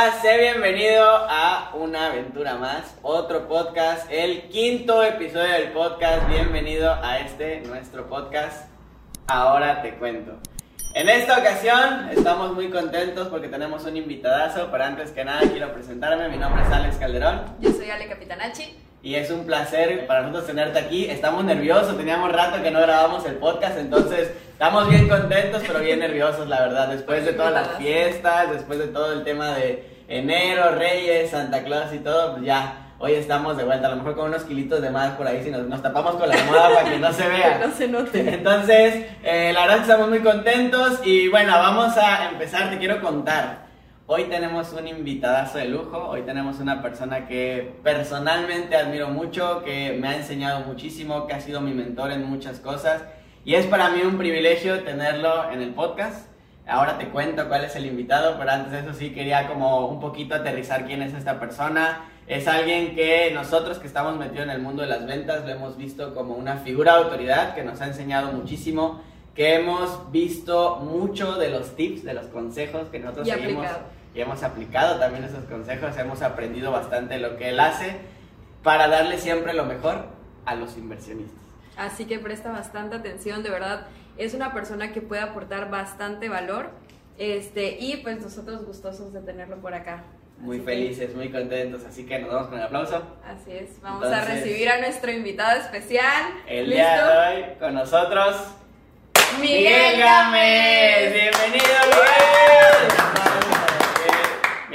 hola, sé bienvenido a una aventura más, otro podcast, el quinto episodio del podcast. Bienvenido a este nuestro podcast. Ahora te cuento. En esta ocasión estamos muy contentos porque tenemos un invitadazo, pero antes que nada quiero presentarme. Mi nombre es Alex Calderón. Yo soy Ale Capitanachi. Y es un placer para nosotros tenerte aquí. Estamos nerviosos, teníamos rato que no grabamos el podcast, entonces estamos bien contentos, pero bien nerviosos, la verdad. Después de todas las fiestas, después de todo el tema de enero, Reyes, Santa Claus y todo, pues ya, hoy estamos de vuelta. A lo mejor con unos kilitos de más por ahí, si nos, tapamos con la almohada para que no se vea. Que no se note. Entonces, eh, la verdad estamos muy contentos y bueno, vamos a empezar. Te quiero contar. Hoy tenemos un invitadazo de lujo, hoy tenemos una persona que personalmente admiro mucho, que me ha enseñado muchísimo, que ha sido mi mentor en muchas cosas y es para mí un privilegio tenerlo en el podcast. Ahora te cuento cuál es el invitado, pero antes de eso sí quería como un poquito aterrizar quién es esta persona. Es alguien que nosotros que estamos metidos en el mundo de las ventas lo hemos visto como una figura de autoridad que nos ha enseñado muchísimo, que hemos visto mucho de los tips, de los consejos que nosotros y seguimos aplicado y hemos aplicado también esos consejos, hemos aprendido bastante lo que él hace para darle siempre lo mejor a los inversionistas. Así que presta bastante atención, de verdad, es una persona que puede aportar bastante valor este, y pues nosotros gustosos de tenerlo por acá. Muy felices, muy contentos, así que nos vamos con el aplauso. Así es, vamos a recibir a nuestro invitado especial. El día de hoy con nosotros, Miguel, Gámez. Bienvenido, Miguel.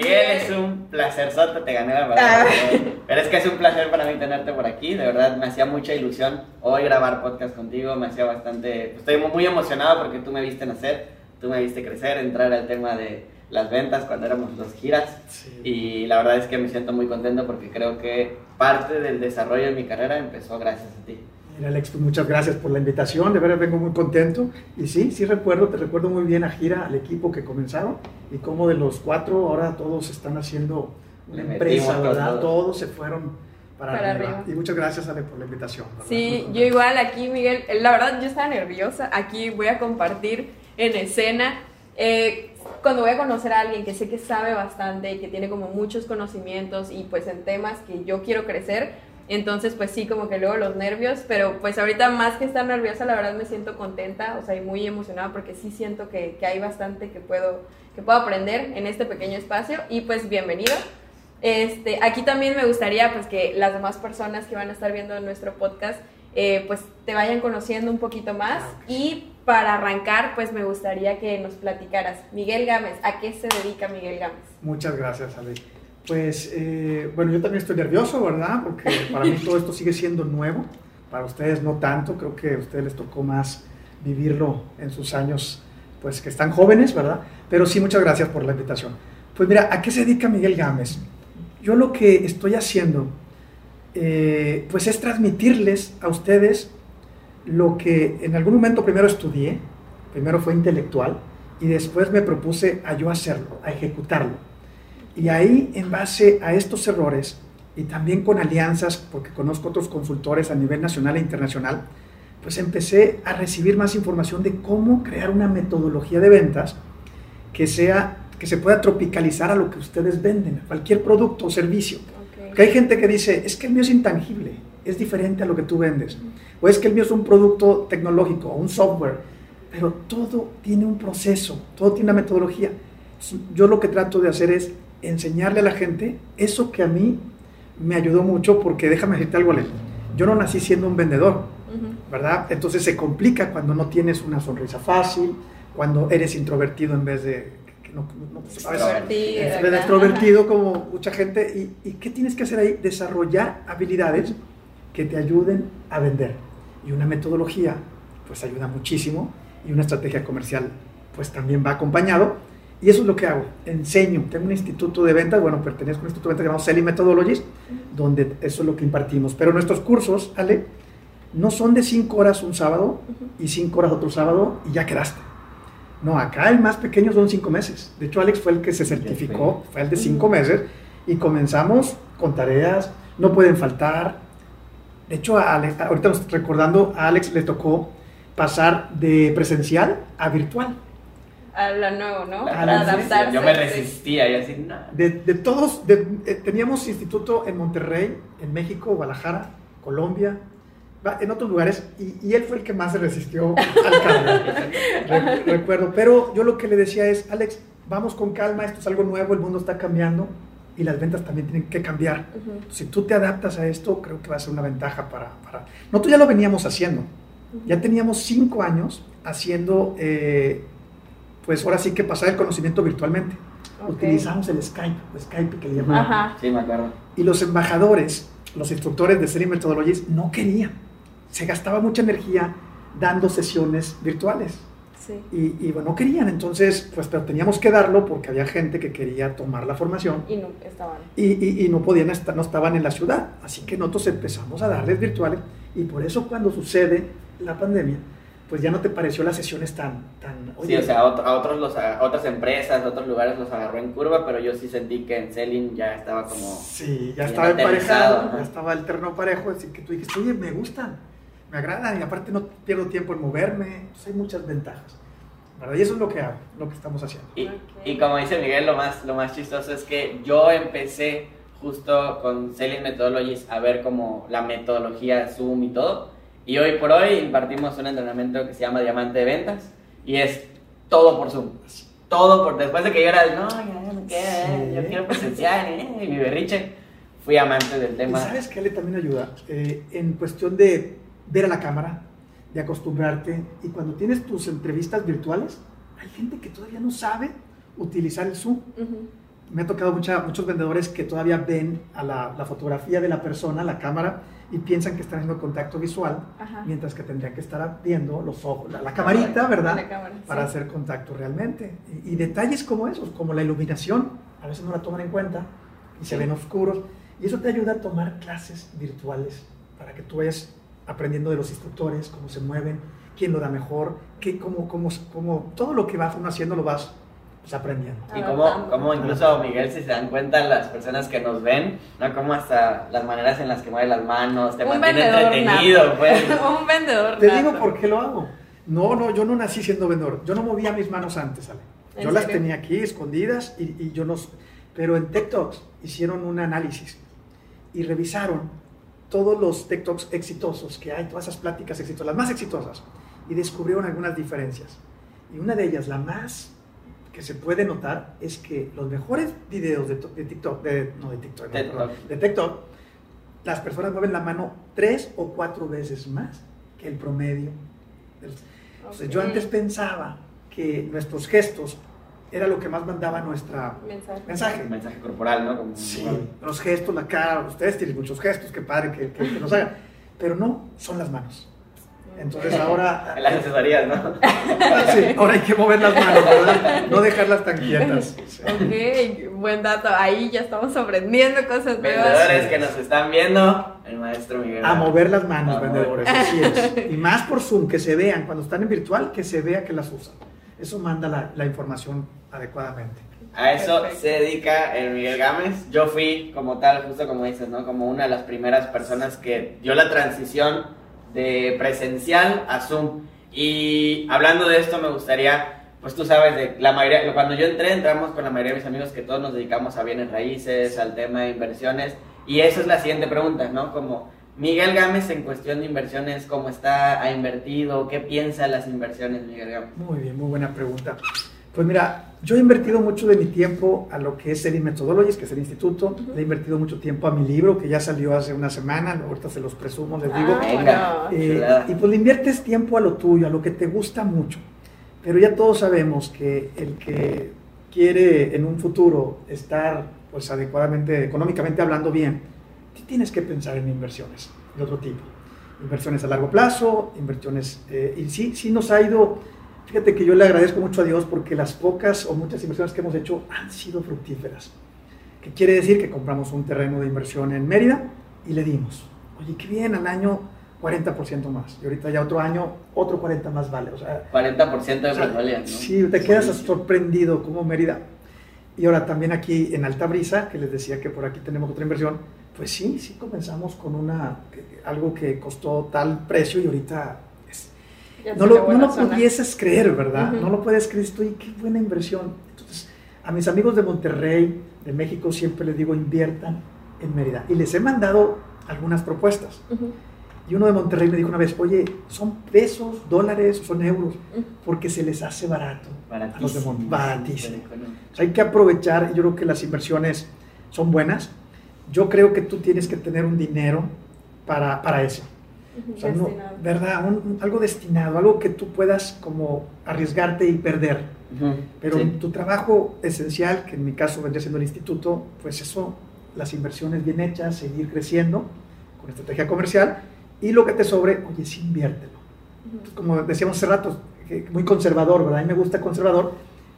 Miguel, es un placer, Soto, te gané la palabra. Ah. Pero es que es un placer para mí tenerte por aquí, de verdad me hacía mucha ilusión hoy grabar podcast contigo, me hacía bastante, estoy muy emocionado porque tú me viste nacer, tú me viste crecer, entrar al tema de las ventas cuando éramos dos giras y la verdad es que me siento muy contento porque creo que parte del desarrollo de mi carrera empezó gracias a ti. Mira, Alex, pues muchas gracias por la invitación, de verdad vengo muy contento. Y sí, sí recuerdo, te recuerdo muy bien a Gira, al equipo que comenzaron, y cómo de los cuatro ahora todos están haciendo una empresa, ¿verdad? Todos. se fueron para, arriba. Y muchas gracias, Ale, por la invitación. Sí, yo igual aquí, Miguel, la verdad yo estaba nerviosa, aquí voy a compartir en escena. Eh, cuando voy a conocer a alguien que sé que sabe bastante y que tiene como muchos conocimientos y pues en temas que yo quiero crecer, entonces, pues sí, como que luego los nervios, pero pues ahorita más que estar nerviosa, la verdad me siento contenta, o sea, y muy emocionada porque sí siento que, que hay bastante que puedo, que puedo aprender en este pequeño espacio y pues bienvenido. Este, aquí también me gustaría pues que las demás personas que van a estar viendo nuestro podcast eh, pues te vayan conociendo un poquito más y para arrancar pues me gustaría que nos platicaras Miguel Gámez, ¿a qué se dedica Miguel Gámez? Muchas gracias Ale. Pues eh, bueno, yo también estoy nervioso, ¿verdad? Porque para mí todo esto sigue siendo nuevo, para ustedes no tanto, creo que a ustedes les tocó más vivirlo en sus años, pues que están jóvenes, ¿verdad? Pero sí, muchas gracias por la invitación. Pues mira, ¿a qué se dedica Miguel Gámez? Yo lo que estoy haciendo, eh, pues es transmitirles a ustedes lo que en algún momento primero estudié, primero fue intelectual, y después me propuse a yo hacerlo, a ejecutarlo y ahí, en base a estos errores, y también con alianzas, porque conozco otros consultores a nivel nacional e internacional, pues empecé a recibir más información de cómo crear una metodología de ventas que sea que se pueda tropicalizar a lo que ustedes venden, a cualquier producto o servicio. Porque hay gente que dice, es que el mío es intangible, es diferente a lo que tú vendes. O es que el mío es un producto tecnológico o un software. Pero todo tiene un proceso, todo tiene una metodología. Yo lo que trato de hacer es enseñarle a la gente eso que a mí me ayudó mucho porque déjame decirte algo, Ale. Yo no nací siendo un vendedor, ¿verdad? Entonces se complica cuando no tienes una sonrisa fácil, cuando eres introvertido en vez de no, no, extrovertido, extrovertido como mucha gente. ¿Y, ¿Y qué tienes que hacer ahí? Desarrollar habilidades que te ayuden a vender. Y una metodología, pues ayuda muchísimo. Y una estrategia comercial, pues también va acompañado y eso es lo que hago, enseño. Tengo un instituto de ventas, bueno, pertenezco a un instituto de ventas llamado Selling Methodologies, donde eso es lo que impartimos. Pero nuestros cursos, Ale, no son de cinco horas un sábado y cinco horas otro sábado y ya quedaste. No, acá el más pequeño son cinco meses. De hecho, Alex fue el que se certificó, fue el de cinco meses, y comenzamos con tareas, no pueden faltar. De hecho, ahorita recordando, a Alex le tocó pasar de presencial a virtual a lo nuevo, ¿no? Ah, Para adaptarse. Yo me resistía y así, no. De, de todos, de- eh, teníamos instituto en Monterrey, en México, Guadalajara, Colombia, en otros lugares, y, y él fue el que más se resistió al cambio. Re- recuerdo, pero yo lo que le decía es, Alex, vamos con calma, esto es algo nuevo, el mundo está cambiando y las ventas también tienen que cambiar. Ujú. Si tú te adaptas a esto, creo que va a ser una ventaja para... para... Nosotros ya lo veníamos haciendo. Ya teníamos cinco años haciendo, eh, pues ahora sí que pasar el conocimiento virtualmente. Ok. Utilizamos el Skype, o Skype que le llamaban. Ajá. Sí, me acuerdo. Y los embajadores, los instructores de Selling Methodologies, no querían. Se gastaba mucha energía dando sesiones virtuales. Sí. Y, y, bueno, no querían. Entonces, pues pero teníamos que darlo porque había gente que quería tomar la formación Y no estaban. y, y- y no podían estar, no estaban en la ciudad. Así que nosotros empezamos a darles virtuales y por eso cuando sucede la pandemia, pues ya no te pareció las sesiones tan... tan Sí, o sea, a, otro- a otros los, a otras empresas, a otros lugares los agarró en curva, pero yo sí sentí que en Selling ya estaba como... Sí, ya estaba emparejado, ajá. ya estaba el terreno parejo, así que tú dijiste, oye, me gustan, me agradan y aparte no pierdo tiempo en moverme, entonces hay muchas ventajas. ¿verdad? Y eso es lo que hago, lo que estamos haciendo. Y, Ok. y como dice Miguel, lo más, lo más chistoso es que yo empecé justo con Selling Methodologies a ver como la metodología Zoom y todo. Y hoy por hoy impartimos un entrenamiento que se llama Diamante de Ventas y es todo por Zoom. Todo por... Después de que yo era, el, no, ya no queda, Sí. yo quiero presencial, eh", y mi berriche, fui amante del ¿Y tema. sabes qué le también ayuda? Eh, en cuestión de ver a la cámara, de acostumbrarte, y cuando tienes tus entrevistas virtuales, hay gente que todavía no sabe utilizar el Zoom. Ujú. Me ha tocado mucha- muchos vendedores que todavía ven a la, la fotografía de la persona, la cámara, y piensan que están haciendo contacto visual, Ajá. mientras que tendrían que estar viendo los ojos, la, la camarita, ¿verdad? La cámara, Para hacer contacto realmente. Y, y detalles como esos, como la iluminación, a veces no la toman en cuenta y se ven oscuros. Y eso te ayuda a tomar clases virtuales para que tú vayas aprendiendo de los instructores, cómo se mueven, quién lo da mejor, qué, cómo, cómo, cómo, todo lo que vas uno haciendo lo vas pues, aprendiendo. Y como, como incluso Miguel, si se dan cuenta las personas que nos ven, ¿no? Como hasta las maneras en las que mueve las manos, te Un mantiene vendedor entretenido, nato. pues. Un vendedor Te nato. digo por qué lo hago. No, no, yo no nací siendo vendedor. Yo no movía mis manos antes, Ale. ¿En Yo las serio? tenía aquí escondidas y, y yo los... Pero en TikToks hicieron un análisis y revisaron todos los TikToks exitosos que hay, todas esas pláticas exitosas, las más exitosas, y descubrieron algunas diferencias. Y una de ellas, la más que se puede notar, es que los mejores videos de, de TikTok, de, no de TikTok, no, TikTok. perdón, de TikTok, las personas mueven la mano tres o cuatro veces más que el promedio. Entonces, yo antes pensaba que nuestros gestos era lo que más mandaba nuestra Mensaje. mensaje. Mensaje corporal, ¿no? Como, Sí, los gestos, la cara, ustedes tienen muchos gestos, qué padre que, que- que nos hagan, pero no, son las manos. Entonces ahora, En las asesorías, ¿no? sí, ahora hay que mover las manos, ¿verdad? No dejarlas tan quietas. Ok, buen dato. Ahí ya estamos aprendiendo cosas nuevas. Vendedores que nos están viendo, el maestro Miguel. A mover las manos, vendedores, así es. Y más por Zoom, que se vean, cuando están en virtual, que se vea que las usan. Eso manda la, la información adecuadamente. A eso Perfecto. se dedica el Miguel Gámez. Yo fui como tal, justo como dices, ¿no? Como una de las primeras personas que dio la transición de presencial a Zoom. Y hablando de esto, me gustaría, pues tú sabes, de la mayoría, cuando yo entré, entramos con la mayoría de mis amigos que todos nos dedicamos a bienes raíces, al tema de inversiones. Y esa es la siguiente pregunta, ¿no? Como Miguel Gámez en cuestión de inversiones, ¿cómo está? ¿Ha invertido? ¿Qué piensa las inversiones, Miguel Gámez? Muy bien, muy buena pregunta. Pues mira, yo he invertido mucho de mi tiempo a lo que es el Methodologies, que es el instituto. Le he invertido mucho tiempo a mi libro, que ya salió hace una semana. Ahorita se los presumo, les digo. Ah, bueno. Eh, chulada. y pues le inviertes tiempo a lo tuyo, a lo que te gusta mucho. Pero ya todos sabemos que el que quiere en un futuro estar pues adecuadamente, económicamente hablando bien, tienes que pensar en inversiones de otro tipo. Inversiones a largo plazo, inversiones... eh, y sí, sí nos ha ido... Fíjate que yo le agradezco mucho a Dios porque las pocas o muchas inversiones que hemos hecho han sido fructíferas. Que quiere decir que compramos un terreno de inversión en Mérida y le dimos. Oye, qué bien, al año 40% más. Y ahorita ya otro año, otro 40% más vale. O sea, 40% de plusvalía, ¿no? Sí, te quedas Buenísimo. sorprendido como Mérida. Y ahora también aquí en Alta Brisa, que les decía que por aquí tenemos otra inversión, pues sí, sí comenzamos con una, algo que costó tal precio y ahorita no lo, no lo pudieses creer, ¿verdad? Ujú. No lo puedes creer, estoy, qué buena inversión. Entonces, a mis amigos de Monterrey, de México, siempre les digo, inviertan en Mérida. Y les he mandado algunas propuestas. Ujú, Y uno de Monterrey me dijo una vez, oye, ¿son pesos, dólares son euros? ujú. Porque se les hace barato. A los de Mon- Baratísimo. baratísimo. O sea, hay que aprovechar, yo creo que las inversiones son buenas. Yo creo que tú tienes que tener un dinero para, para eso. O sea, no-. ¿Verdad? Un- un- algo destinado, algo que tú puedas como arriesgarte y perder. Ujú, Pero sí. tu trabajo esencial, que en mi caso vendría siendo el instituto, pues eso, las inversiones bien hechas, seguir creciendo con estrategia comercial y lo que te sobre, oye, sí inviértelo. Ujú. Como decíamos hace rato, muy conservador, ¿verdad? A mí me gusta conservador,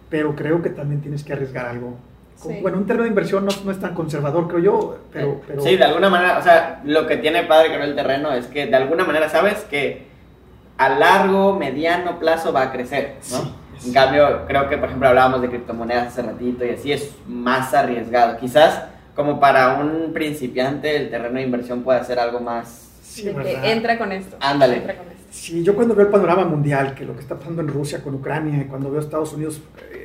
pero creo que también tienes que arriesgar algo. Sí. Bueno, un término de inversión no, no es tan conservador, creo yo, pero... pero Sí, de alguna manera, o sea, lo que tiene padre con el terreno es que de alguna manera sabes que a largo, mediano plazo va a crecer, ¿no? Sí, sí. En cambio, creo que, por ejemplo, hablábamos de criptomonedas hace ratito y así es más arriesgado. Quizás como para un principiante el terreno de inversión puede ser algo más... sí, que entra con esto. Ándale. Entra con esto. Sí, yo cuando veo el panorama mundial, que lo que está pasando en Rusia con Ucrania, y cuando veo Estados Unidos eh,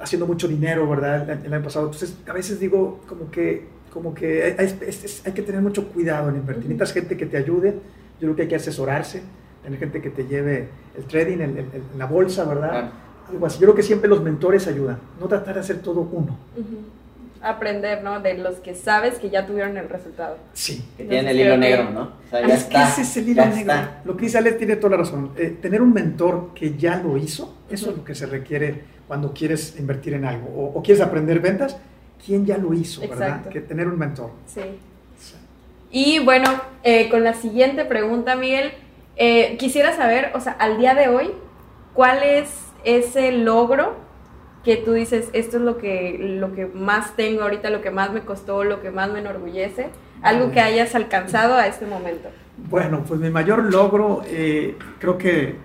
haciendo mucho dinero, ¿verdad? El, el año pasado, entonces a veces digo como que, como que hay, hay- que tener mucho cuidado en invertir. Necesitas gente que te ayude, yo creo que hay que asesorarse, tener gente que te lleve el trading, el- el- la bolsa, ¿verdad? Claro. Algo así. Yo creo que siempre los mentores ayudan, no tratar de hacer todo uno. Ujú. Aprender, ¿no? De los que sabes que ya tuvieron el resultado. Sí. Que tienen el hilo que- negro, ¿no? O sea, ya es está. que ese es el hilo ya negro. está. Lo que dice Alex tiene toda la razón. Eh, tener un mentor que ya lo hizo, eso es lo que se requiere cuando quieres invertir en algo o, o quieres aprender ventas. ¿Quién ya lo hizo, verdad? Que tener un mentor. Sí. Y bueno, eh, con la siguiente pregunta, Miguel, eh, quisiera saber, o sea, al día de hoy, ¿cuál es ese logro que tú dices, esto es lo que, lo que más tengo ahorita, lo que más me costó, lo que más me enorgullece? Algo que hayas alcanzado a este momento. Bueno, pues mi mayor logro, eh, creo que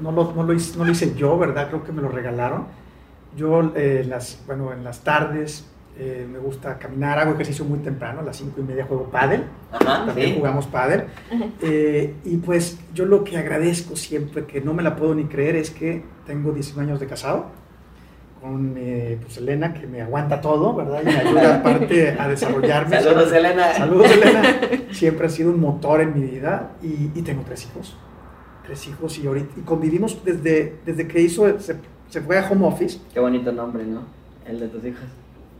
no lo, no, lo hice, no lo hice yo, ¿verdad? Creo que me lo regalaron. Yo, eh, las, bueno, en las tardes eh, me gusta caminar, hago ejercicio muy temprano, a las cinco y media juego pádel. Ajá, también sí. jugamos pádel. Eh, y pues yo lo que agradezco siempre, que no me la puedo ni creer, es que tengo 19 años de casado con eh, pues Elena, que me aguanta todo, ¿verdad? Y me ayuda aparte a desarrollarme. Saludos, Elena. Saludos, Elena. Siempre ha sido un motor en mi vida y, y tengo tres hijos. Tres hijos y ahorita y convivimos desde, desde que hizo, se, se fue a home office. Qué bonito nombre, ¿no? El de tus hijos.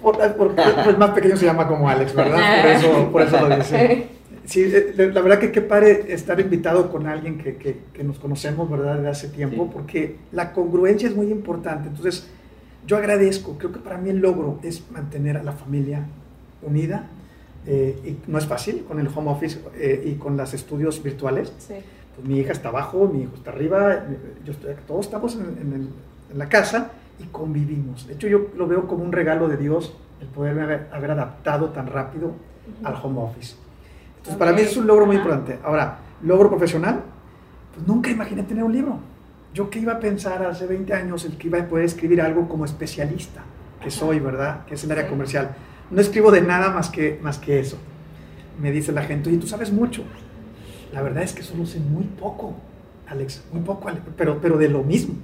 Por, por- por- el más pequeño se llama como Alex, ¿verdad? Por eso, por eso lo dice. Sí, eh, la verdad que qué padre estar invitado con alguien que, que, que nos conocemos, ¿verdad? Desde hace tiempo, Sí. porque la congruencia es muy importante. Entonces, yo agradezco, creo que para mí el logro es mantener a la familia unida. eh, y no es fácil con el home office eh, y con los estudios virtuales. Sí. Pues mi hija está abajo, mi hijo está arriba, yo estoy, todos estamos en, en el- en la casa y convivimos. De hecho, yo lo veo como un regalo de Dios el poderme haber, haber adaptado tan rápido al home office. Entonces, para mí es un logro muy importante. Ahora, logro profesional, pues nunca imaginé tener un libro. Yo que iba a pensar hace 20 años el que iba a poder escribir algo como especialista, que soy, ¿verdad? Que es el área comercial. No escribo de nada más que, más que eso. Me dice la gente, oye, tú sabes mucho. La verdad es que solo sé muy poco, Alex, muy poco, Ale- pero, pero de lo mismo,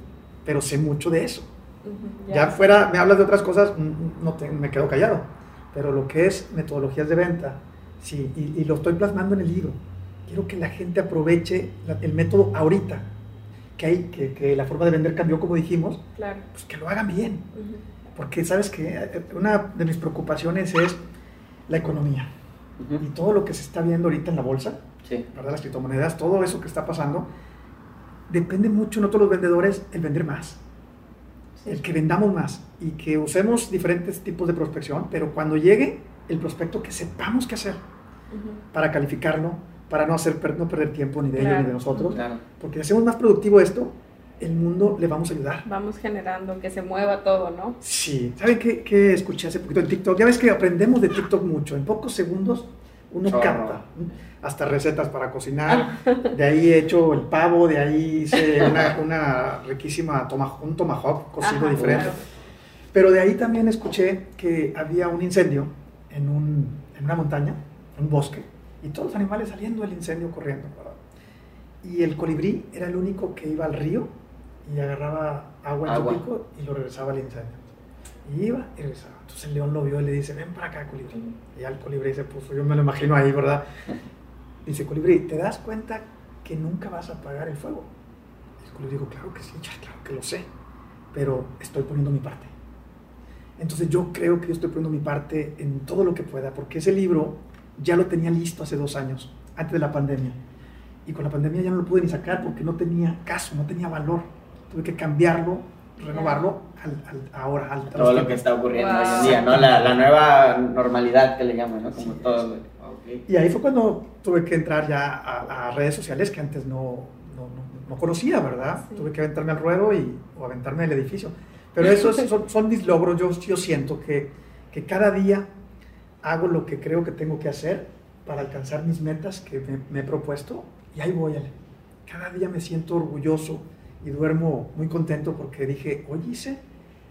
pero sé mucho de eso. Ujú, Ya fuera, me hablas de otras cosas, mm, no te- me quedo callado. Pero lo que es metodologías de venta, sí, y, y lo estoy plasmando en el libro. Quiero que la gente aproveche la- el método ahorita, que, hay, que, que la forma de vender cambió, como dijimos, Claro. pues que lo hagan bien. Ujú. Porque, ¿sabes que Una de mis preocupaciones es la economía y Ujú. todo lo que se está viendo ahorita en la bolsa, Sí. ¿verdad? Las criptomonedas, todo eso que está pasando, depende mucho, no todos los vendedores, el vender más Sí. el que vendamos más y que usemos diferentes tipos de prospección, pero cuando llegue el prospecto que sepamos qué hacer Ujú. para calificarlo, para no hacer no perder tiempo ni de ellos Claro. ni de nosotros, Claro. porque si hacemos más productivo esto, el mundo le vamos a ayudar. Vamos generando que se mueva todo, ¿no? Sí, ¿saben qué, qué escuché hace poquito en TikTok? Ya ves que aprendemos de TikTok mucho, en pocos segundos uno Chorro. capta hasta recetas para cocinar, de ahí he hecho el pavo, de ahí hice una, una riquísima toma, un tomahawk cocido Ajá, diferente. claro. Pero de ahí también escuché que había un incendio en, un- en una montaña, en un bosque, y todos los animales saliendo del incendio corriendo. ¿verdad? y el colibrí era el único que iba al río y agarraba agua en Agua. su pico y lo regresaba al incendio. Y iba y regresaba. Entonces el león lo vio y le dice, ven para acá, colibrí. Y ya el colibrí se puso, yo me lo imagino ahí, ¿verdad? Dice, colibrí, ¿te das cuenta que nunca vas a apagar el fuego? Y el colibrí dijo, claro que sí, ya, claro que lo sé, pero estoy poniendo mi parte. Entonces yo creo que yo estoy poniendo mi parte en todo lo que pueda, porque ese libro ya lo tenía listo hace dos años, antes de la pandemia. Y con la pandemia ya no lo pude ni sacar porque no tenía caso, no tenía valor. Tuve que cambiarlo, renovarlo al, al- ahora, al, Todo lo que está ocurriendo Wow. hoy en día, ¿no? La, la nueva normalidad que le llaman, ¿no? Como Sí, todo. ok. Y ahí fue cuando tuve que entrar ya a, a redes sociales que antes no, no, no- no conocía, ¿verdad? Sí. Tuve que aventarme al ruedo y, o aventarme del edificio. Pero esos son, son mis logros. Yo, yo siento que, que cada día hago lo que creo que tengo que hacer para alcanzar mis metas que me, me he propuesto y ahí voy. Ale. Cada día me siento orgulloso y duermo muy contento porque dije, oye, hice,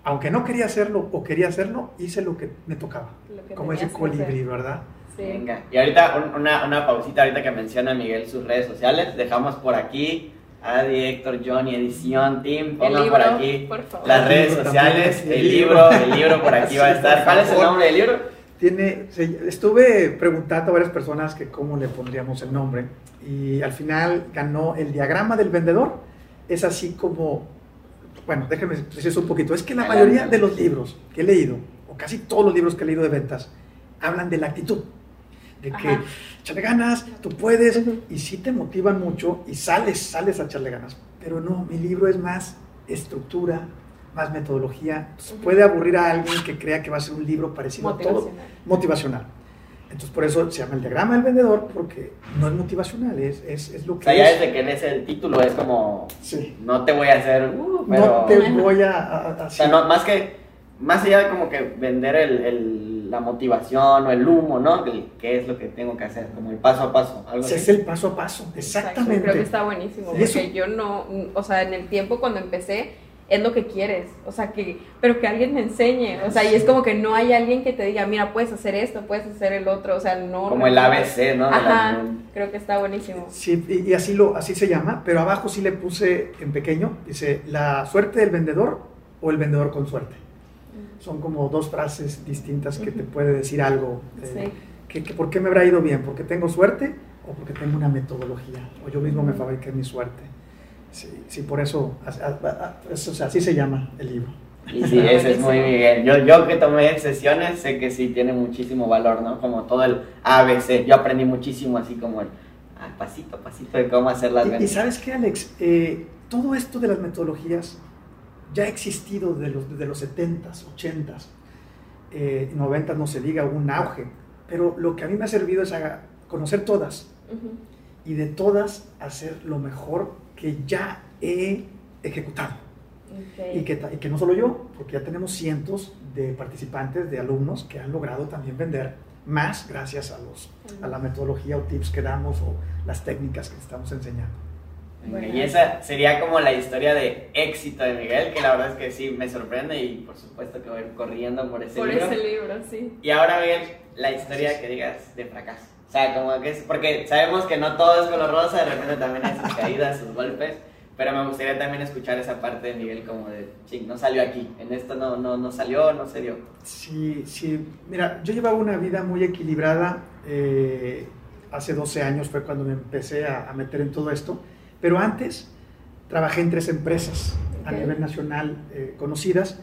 aunque no quería hacerlo o quería hacerlo, hice lo que me tocaba. Que Como ese colibrí. ¿verdad? Sí. Venga. Y ahorita un- una, una pausita, ahorita que menciona Miguel sus redes sociales, dejamos por aquí Adi, Héctor, Johnny, Edición, Team, pongan libro, por aquí por favor. las redes sociales, el el libro, libro. el libro por aquí va a estar. ¿Cuál es el nombre del libro? Tiene, se- estuve preguntando a varias personas que cómo le pondríamos el nombre y al final ganó el diagrama del vendedor. Es así como, bueno, déjenme preciso un poquito. Es que la mayoría de los libros que he leído, o casi todos los libros que he leído de ventas, hablan de la actitud. De que Ajá. échale ganas, tú puedes, y sí te motivan mucho y sales, sales a echarle ganas. Pero no, mi libro es más estructura, más metodología. Entonces, Ujú. Puede aburrir a alguien que crea que va a ser un libro parecido a todo Motivacional. Entonces, por eso se llama el diagrama del vendedor, porque no es motivacional, es, es, es lo O que sea, ya es. desde que lees el título es como, Sí. no te voy a hacer, uh, pero... No te voy a... a- a- O sea, no, más que, más allá de como que vender el, el- la motivación o el humo, ¿no? El- ¿Qué es lo que tengo que hacer? Como el paso a paso, algo Ese así. es el paso a paso, Exacto, exactamente. Creo que está buenísimo. Eso- Porque yo no, o sea, en el tiempo cuando empecé, es lo que quieres. O sea, que, pero que alguien me enseñe. O sea, y es como que no hay alguien que te diga, mira, puedes hacer esto, puedes hacer el otro. O sea, no. Como el ABC, ¿no? Ajá, la- creo que está buenísimo. Sí, y, y así, lo, así se llama, pero abajo sí le puse en pequeño, dice, la suerte del vendedor o el vendedor con suerte. Son como dos frases distintas que te puede decir algo. eh, Sí. que, que ¿Por qué me habrá ido bien? ¿Porque tengo suerte o porque tengo una metodología? O yo mismo me fabriqué mi suerte. Sí, sí por eso, as- a- a- eso, o sea, así se llama el libro. Y sí, ese es muy bien. Yo, yo que tomé sesiones sé que sí tiene muchísimo valor, ¿no? Como todo el ABC. Yo aprendí muchísimo así como el ah, pasito a pasito de cómo hacer las Y, y ventas. sabes qué, Alex, Eh, todo esto de las metodologías ya ha existido desde los, desde los 70s, 80s, eh, 90s, no se diga, hubo un auge. Pero lo que a mí me ha servido es a conocer todas Ujú. y de todas hacer lo mejor que ya he ejecutado. Y que, ta- y que no solo yo, porque ya tenemos cientos de participantes, de alumnos que han logrado también vender más gracias a, los, a la metodología o tips que damos o las técnicas que estamos enseñando. Venga, Y esa sería como la historia de éxito de Miguel, que la verdad es que sí me sorprende y por supuesto que voy corriendo por ese Por libro. ese libro, sí. Y ahora Miguel, la historia que digas de fracaso. O sea, como que es, porque sabemos que no todo es color rosa, de repente también hay sus caídas, sus golpes, pero me gustaría también escuchar esa parte de Miguel como de, ching, no salió aquí, en esto no, no, no salió, no se dio. Sí, sí. Mira, yo llevaba una vida muy equilibrada. eh, hace 12 años fue cuando me empecé a, a meter en todo esto. Pero antes trabajé en tres empresas a Ok. nivel nacional eh, conocidas.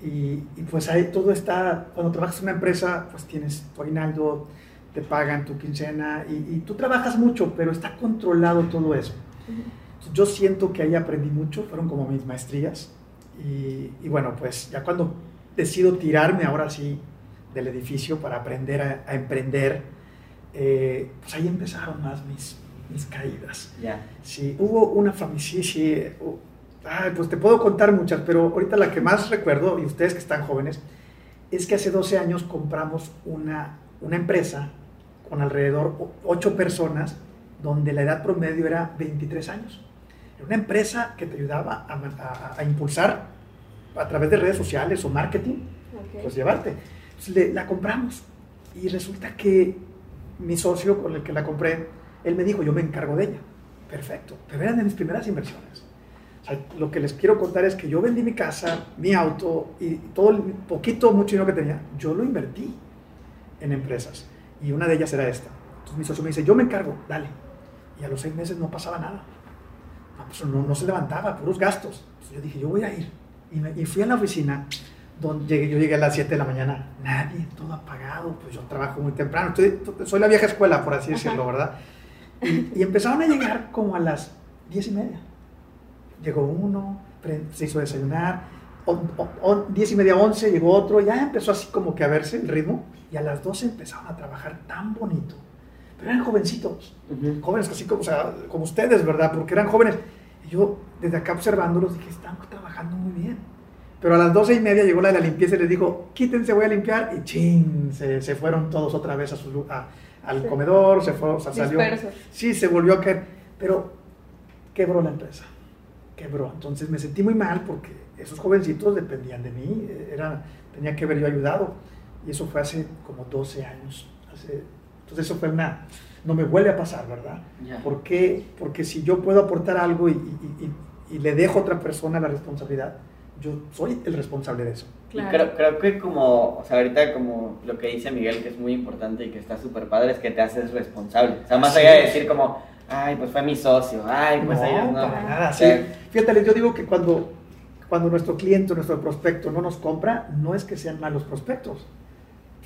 Y, y pues ahí todo está, cuando trabajas en una empresa, pues tienes tu aguinaldo, te pagan tu quincena y, y tú trabajas mucho, pero está controlado todo eso. Yo siento que ahí aprendí mucho, fueron como mis maestrías. Y, y bueno, pues ya cuando decido tirarme ahora sí del edificio para aprender a, a emprender, eh, pues ahí empezaron más mis, mis caídas. Ya. Sí, hubo una familia, sí, sí, hu- ay, pues te puedo contar muchas, pero ahorita la que más recuerdo, y ustedes que están jóvenes, es que hace 12 años compramos una, una empresa con alrededor o- 8 personas, donde la edad promedio era 23 años. Era una empresa que te ayudaba a, ma- a- a impulsar a través de redes sociales o marketing, pues llevarte. Entonces, le- la compramos y resulta que mi socio con el que la compré, él me dijo, yo me encargo de ella. perfecto, pero eran de mis primeras inversiones. O sea, lo que les quiero contar es que yo vendí mi casa, mi auto y todo el poquito, mucho dinero que tenía, yo lo invertí en empresas. Y una de ellas era esta. Entonces mi socio me dice, yo me encargo, dale. Y a los seis meses no pasaba nada. No, pues no, no se levantaba, puros gastos. Entonces yo dije, yo voy a ir. Y, me- y fui a la oficina, donde llegué, yo llegué a las 7 de la mañana, nadie, todo apagado, pues yo trabajo muy temprano, estoy- soy la vieja escuela, por así decirlo, ¿verdad? Y, y empezaron a llegar como a las 10 y media. Llegó uno, se hizo desayunar, o- o- o- 10 y media, 11, llegó otro, ya empezó así como que a verse el ritmo, y a las 12 empezaron a trabajar tan bonito. Pero eran jovencitos, jóvenes así como, o sea, como ustedes, ¿verdad? Porque eran jóvenes. Y yo, desde acá observándolos, dije, están trabajando muy bien. Pero a las doce y media llegó la de la limpieza y les dijo, quítense, voy a limpiar. Y chin, se, se fueron todos otra vez a su, a- al Sí. comedor, se fue, o sea, salió. Sí, se volvió a caer. Pero quebró la empresa. Quebró. Entonces me sentí muy mal porque esos jovencitos dependían de mí. Era, tenía que haber yo ayudado. Y eso fue hace como 12 años. Hace- entonces eso fue una... No me vuelve a pasar, ¿verdad? Ya. ¿Por qué? Porque si yo puedo aportar algo y, y- y- y le dejo a otra persona la responsabilidad, yo soy el responsable de eso. Y Claro. Creo, creo que como, o sea, ahorita como lo que dice Miguel, que es muy importante y que está súper padre, es que te haces responsable. O sea, más Así allá de decir como, ay, pues fue mi socio, ay, pues no, ellos no. para nada. Sí. Fíjate, yo digo que cuando, cuando nuestro cliente, nuestro prospecto no nos compra, no es que sean malos prospectos.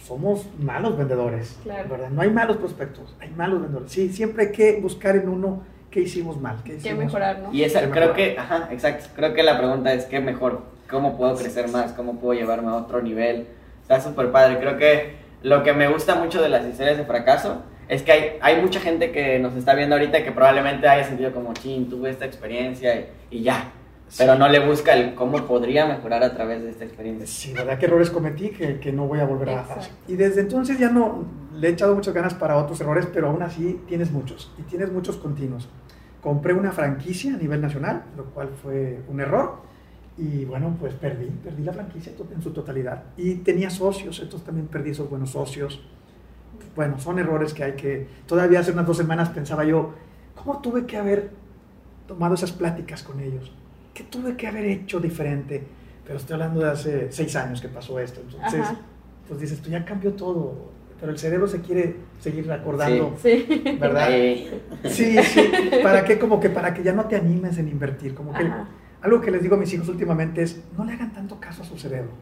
Somos malos vendedores, Claro. ¿verdad? No hay malos prospectos, hay malos vendedores. Sí, siempre hay que buscar en uno qué hicimos mal, qué Que hicimos mejorar, ¿no? Y esa, creo mejor. que, ajá, exacto. Creo que la pregunta es qué mejor, cómo puedo crecer más, cómo puedo llevarme a otro nivel. Está súper padre. Creo que lo que me gusta mucho de las historias de fracaso es que hay, hay mucha gente que nos está viendo ahorita que probablemente haya sentido como, chin, tuve esta experiencia y, y ya. Pero no le busca el cómo podría mejorar a través de esta experiencia. Sí, ¿verdad? ¿Qué errores cometí que, que no voy a volver a hacer? Y desde entonces ya no le he echado muchas ganas para otros errores, pero aún así tienes muchos, y tienes muchos continuos. Compré una franquicia a nivel nacional, lo cual fue un error, y bueno, pues perdí, perdí la franquicia en su totalidad. Y tenía socios, entonces también perdí esos buenos socios. Bueno, son errores que hay que... Todavía hace unas dos semanas pensaba yo, ¿cómo tuve que haber tomado esas pláticas con ellos? ¿Qué tuve que haber hecho diferente? Pero estoy hablando de hace seis años que pasó esto. Entonces, Ajá. pues dices, tú ya cambió todo, pero el cerebro se quiere seguir acordando, Sí. ¿verdad? Eh, Sí, sí. ¿Para qué? Como que para que ya no te animes en invertir. Como que Ajá. algo que les digo a mis hijos últimamente es, no le hagan tanto caso a su cerebro.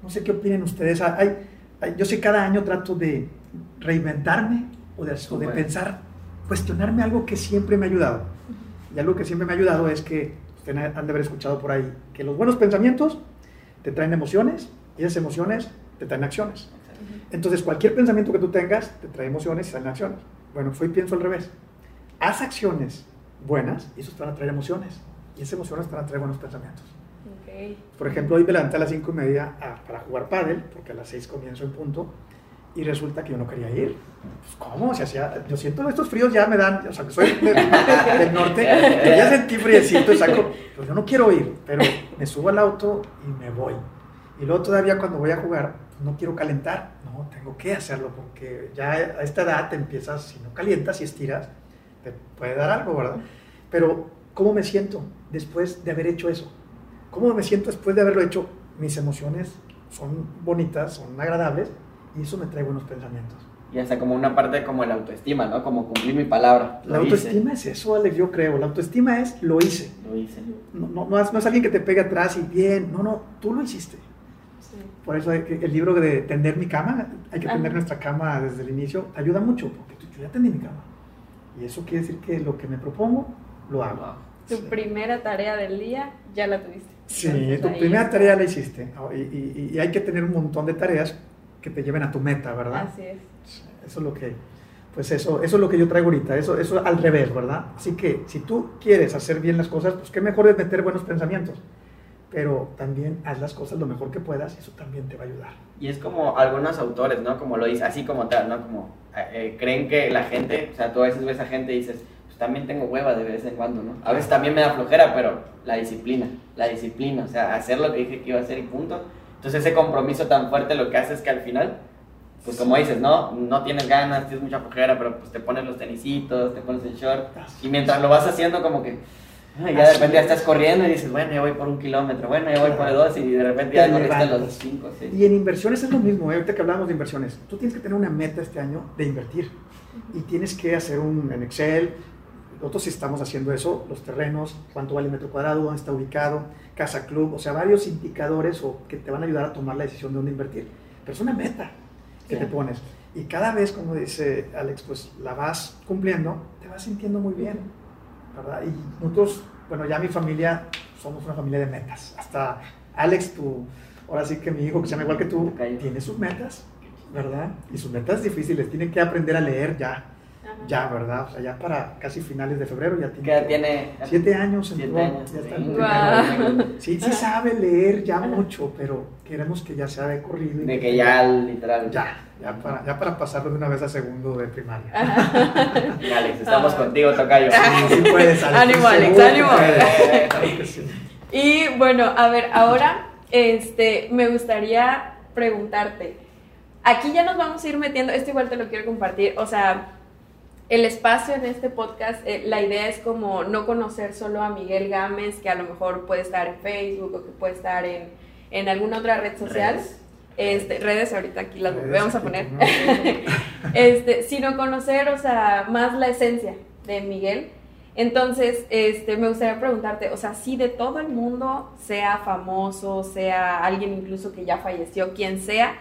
No sé qué opinen ustedes. Hay, hay- yo sé cada año trato de reinventarme o de, o de pensar, cuestionarme algo que siempre me ha ayudado. Y algo que siempre me ha ayudado es que, ustedes han de haber escuchado por ahí, que los buenos pensamientos te traen emociones y esas emociones te traen acciones. Entonces, cualquier pensamiento que tú tengas te trae emociones y traen acciones. Bueno, hoy pienso al revés. Haz acciones buenas y eso te van a traer emociones. Y esas emociones te van a traer buenos pensamientos. Ok. Por ejemplo, hoy me levanté a las cinco y media a- para jugar pádel, porque a las 6 comienzo en punto, y resulta que yo no quería ir. Pues, ¿cómo? Se hacía, yo siento estos fríos ya me dan, o sea, que soy de- del norte, ya sentí friecito, saco, pues yo no quiero ir, pero me subo al auto y me voy. Y luego todavía cuando voy a jugar, pues, no quiero calentar, no, tengo que hacerlo, porque ya a esta edad te empiezas, si no calientas y estiras, te puede dar algo, ¿verdad? Pero, ¿cómo me siento después de haber hecho eso? ¿Cómo me siento después de haberlo hecho? Mis emociones son bonitas, son agradables y eso me trae buenos pensamientos. Y hasta como una parte como la autoestima, ¿no? Como cumplir mi palabra. La Lo hice, autoestima es eso, Alex, yo creo. La autoestima es lo hice. Lo hice. No, no, no es, no es alguien que te pegue atrás y bien, no, no, tú lo hiciste. Sí. Por eso el libro de tender mi cama, hay que Ajá. tender nuestra cama desde el inicio, te ayuda mucho, porque tú- yo ya tendí mi cama. Y eso quiere decir que lo que me propongo, lo hago. Wow. Tu Sí. primera tarea del día ya la tuviste. Sí, Entonces, tu primera está. tarea la hiciste. Y, y- y hay que tener un montón de tareas que te lleven a tu meta, ¿verdad? Así es. Eso es lo que, pues eso, eso es lo que yo traigo ahorita, eso, eso al revés, ¿verdad? Así que si tú quieres hacer bien las cosas, pues qué mejor es meter buenos pensamientos, pero también haz las cosas lo mejor que puedas y eso también te va a ayudar. Y es como algunos autores, ¿no? Como lo dice, así como tal, ¿no? Como eh, creen que la gente, o sea, tú a veces ves a gente y dices, pues también tengo hueva de vez en cuando, ¿no? A veces también me da flojera, pero la disciplina, la disciplina, o sea, hacer lo que dije que iba a hacer y punto. Entonces ese compromiso tan fuerte lo que hace es que al final pues como dices, ¿no? No tienes ganas, tienes mucha flojera, pero pues te pones los tenisitos, te pones el short. Y mientras lo vas haciendo como que... ya de repente ya estás corriendo y dices, bueno, ya voy por un kilómetro, bueno, ya voy por dos y de repente ya Te corriste los cinco, seis. Y en inversiones es lo mismo, ¿eh? ahorita que hablamos de inversiones, tú tienes que tener una meta este año de invertir y tienes que hacer un en Excel, nosotros sí estamos haciendo eso, los terrenos, cuánto vale el metro cuadrado, dónde está ubicado, casa club, o sea, varios indicadores o que te van a ayudar a tomar la decisión de dónde invertir. Pero es una meta que Sí. te pones y cada vez, como dice Alex, pues la vas cumpliendo, te vas sintiendo muy bien, ¿verdad? Y nosotros, bueno, ya mi familia, somos una familia de metas. Hasta Alex, tu, ahora sí que mi hijo, que se llama igual que tú, tiene sus metas, ¿verdad? Y sus metas difíciles, tiene que aprender a leer ya. Ya, ¿verdad? O sea, ya para casi finales de febrero ya ¿Qué tiene... edad tiene? Siete años, Siete entró, años, ya está sí. en primero. Sí, sí sabe leer ya mucho, pero queremos que ya sea de corrido. y De que ya literal. Ya, ya para, ya para pasarlo de una vez a segundo de primaria. Alex, estamos Ah. contigo, Tocayo. Sí, sí puedes, Alex. Ánimo, Alex, ánimo. Y bueno, a ver, ahora este, me gustaría preguntarte, aquí ya nos vamos a ir metiendo, esto igual te lo quiero compartir, o sea, el espacio en este podcast, eh, la idea es como no conocer solo a Miguel Gámez, que a lo mejor puede estar en Facebook o que puede estar en, en alguna otra red social. Redes. Este, redes ahorita aquí las Redes, vamos a poner. ¿no? este, sino conocer, o sea, más la esencia de Miguel. Entonces, este, me gustaría preguntarte, o sea, si de todo el mundo, sea famoso, sea alguien incluso que ya falleció, quien sea,